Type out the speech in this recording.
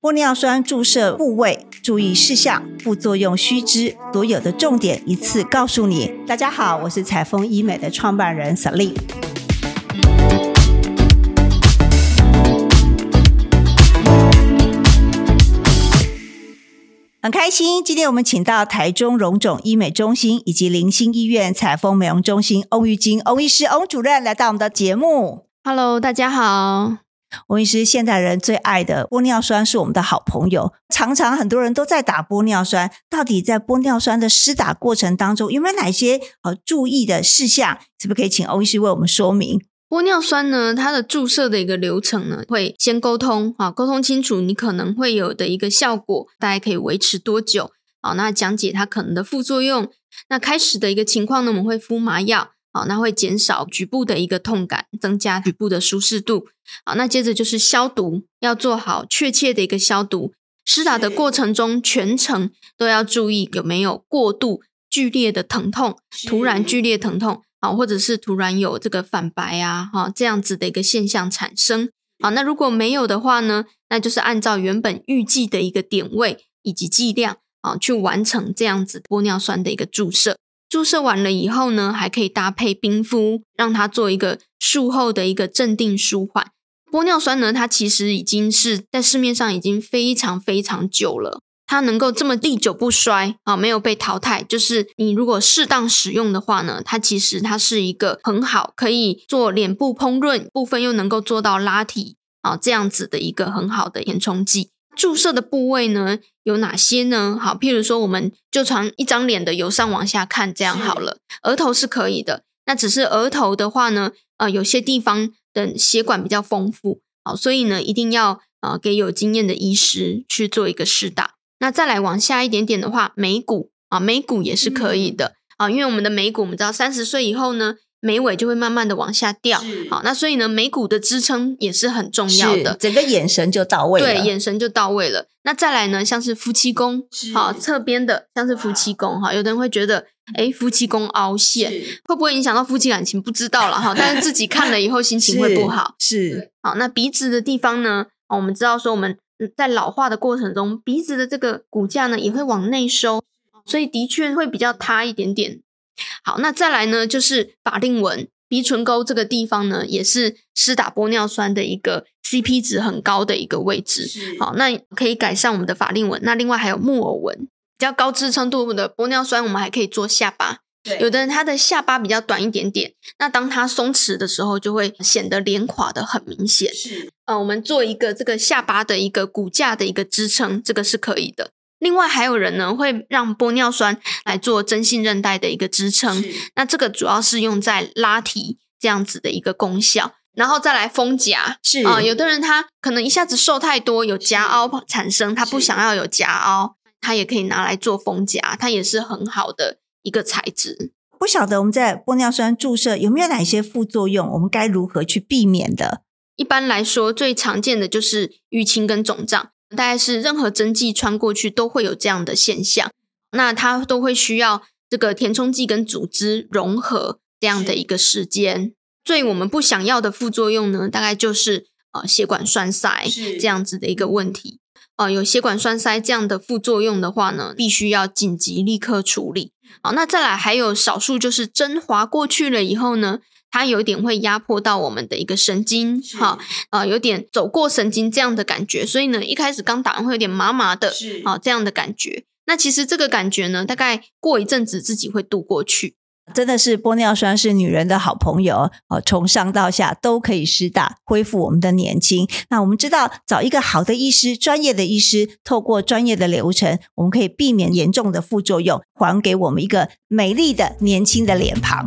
玻尿酸注射部位、注意事项、副作用须知，所有的重点一次告诉你。大家好，我是彩丰医美的创办人 Sally。很开心，今天我们请到台中荣总医美中心以及林心医院彩丰美容中心翁玉金翁医师翁主任来到我们的节目。Hello，大家好。翁医师，现代人最爱的玻尿酸是我们的好朋友，常常很多人都在打玻尿酸。到底在玻尿酸的施打过程当中，有没有哪些呃注意的事项？是不是可以请欧医师为我们说明？玻尿酸呢，它的注射的一个流程呢，会先沟通啊，沟通清楚你可能会有的一个效果，大概可以维持多久啊？那讲解它可能的副作用。那开始的一个情况呢，我们会敷麻药。好，那会减少局部的一个痛感，增加局部的舒适度。好，那接着就是消毒，要做好确切的一个消毒。施打的过程中，全程都要注意有没有过度剧烈的疼痛，突然剧烈疼痛啊，或者是突然有这个反白啊，哈这样子的一个现象产生。好，那如果没有的话呢，那就是按照原本预计的一个点位以及剂量啊，去完成这样子玻尿酸的一个注射。注射完了以后呢，还可以搭配冰敷，让它做一个术后的一个镇定舒缓。玻尿酸呢，它其实已经是在市面上已经非常非常久了，它能够这么历久不衰啊，没有被淘汰。就是你如果适当使用的话呢，它其实它是一个很好可以做脸部烹润部分，又能够做到拉提啊这样子的一个很好的填充剂。注射的部位呢有哪些呢？好，譬如说，我们就从一张脸的由上往下看，这样好了。额头是可以的，那只是额头的话呢，呃，有些地方的血管比较丰富，好，所以呢，一定要呃给有经验的医师去做一个试打。那再来往下一点点的话，眉骨啊，眉骨也是可以的啊，因为我们的眉骨，我们知道三十岁以后呢。眉尾就会慢慢的往下掉，好，那所以呢，眉骨的支撑也是很重要的，整个眼神就到位了，对，眼神就到位了。那再来呢，像是夫妻宫，好，侧边的像是夫妻宫，哈，有的人会觉得，哎，夫妻宫凹陷会不会影响到夫妻感情？不知道了哈，但是自己看了以后心情会不好。是，好，那鼻子的地方呢？我们知道说我们在老化的过程中，鼻子的这个骨架呢也会往内收，所以的确会比较塌一点点。好，那再来呢，就是法令纹、鼻唇沟这个地方呢，也是施打玻尿酸的一个 CP 值很高的一个位置。好，那可以改善我们的法令纹。那另外还有木偶纹，比较高支撑度的玻尿酸，我们还可以做下巴。有的人他的下巴比较短一点点，那当他松弛的时候，就会显得脸垮的很明显。是，呃，我们做一个这个下巴的一个骨架的一个支撑，这个是可以的。另外还有人呢，会让玻尿酸来做真性韧带的一个支撑，那这个主要是用在拉提这样子的一个功效，然后再来丰夹是啊、有的人他可能一下子瘦太多，有夹凹产生，他不想要有夹凹，他也可以拿来做丰夹，它也是很好的一个材质。不晓得我们在玻尿酸注射有没有哪些副作用？我们该如何去避免的？一般来说，最常见的就是淤青跟肿胀。大概是任何针剂穿过去都会有这样的现象，那它都会需要这个填充剂跟组织融合这样的一个时间。最我们不想要的副作用呢，大概就是呃血管栓塞这样子的一个问题。呃，有血管栓塞这样的副作用的话呢，必须要紧急立刻处理。好，那再来还有少数就是针划过去了以后呢。它有点会压迫到我们的一个神经，哈，呃，有点走过神经这样的感觉，所以呢，一开始刚打完会有点麻麻的，啊，这样的感觉。那其实这个感觉呢，大概过一阵子自己会度过去。真的是玻尿酸是女人的好朋友哦，从上到下都可以施打，恢复我们的年轻。那我们知道，找一个好的医师、专业的医师，透过专业的流程，我们可以避免严重的副作用，还给我们一个美丽的年轻的脸庞。